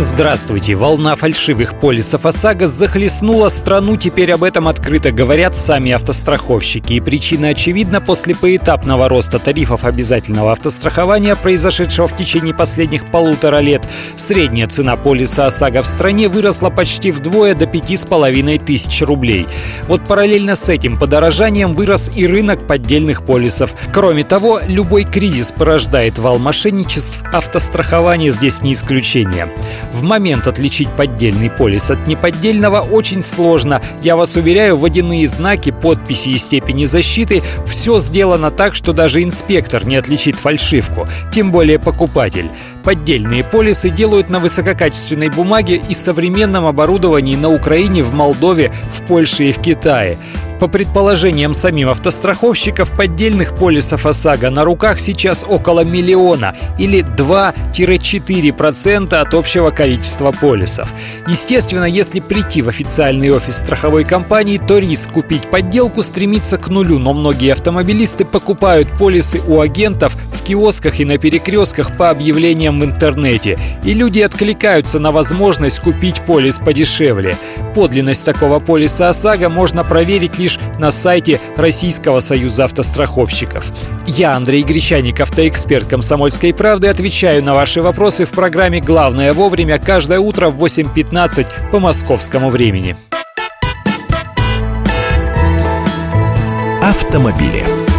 Здравствуйте. Волна фальшивых полисов ОСАГО захлестнула страну. Теперь об этом открыто говорят сами автостраховщики. И причина очевидна. После поэтапного роста тарифов обязательного автострахования, произошедшего в течение последних полутора лет, средняя цена полиса ОСАГО в стране выросла почти вдвое до пяти с половиной тысяч рублей. Вот параллельно с этим подорожанием вырос и рынок поддельных полисов. Кроме того, любой кризис порождает вал мошенничеств. Автострахование здесь не исключение. В момент отличить поддельный полис от неподдельного очень сложно. Я вас уверяю, водяные знаки, подписи и степени защиты – все сделано так, что даже инспектор не отличит фальшивку, тем более покупатель. Поддельные полисы делают на высококачественной бумаге и современном оборудовании на Украине, в Молдове, в Польше и в Китае. По предположениям самим автостраховщиков, поддельных полисов ОСАГО на руках сейчас около миллиона или 2-4% от общего количества полисов. Естественно, если прийти в официальный офис страховой компании, то риск купить подделку стремится к нулю, но многие автомобилисты покупают полисы у агентов киосках и на перекрестках по объявлениям в интернете, и люди откликаются на возможность купить полис подешевле. Подлинность такого полиса ОСАГО можно проверить лишь на сайте Российского союза автостраховщиков. Я, Андрей Гречаник, автоэксперт «Комсомольской правды», отвечаю на ваши вопросы в программе «Главное вовремя» каждое утро в 8.15 по московскому времени. Автомобили.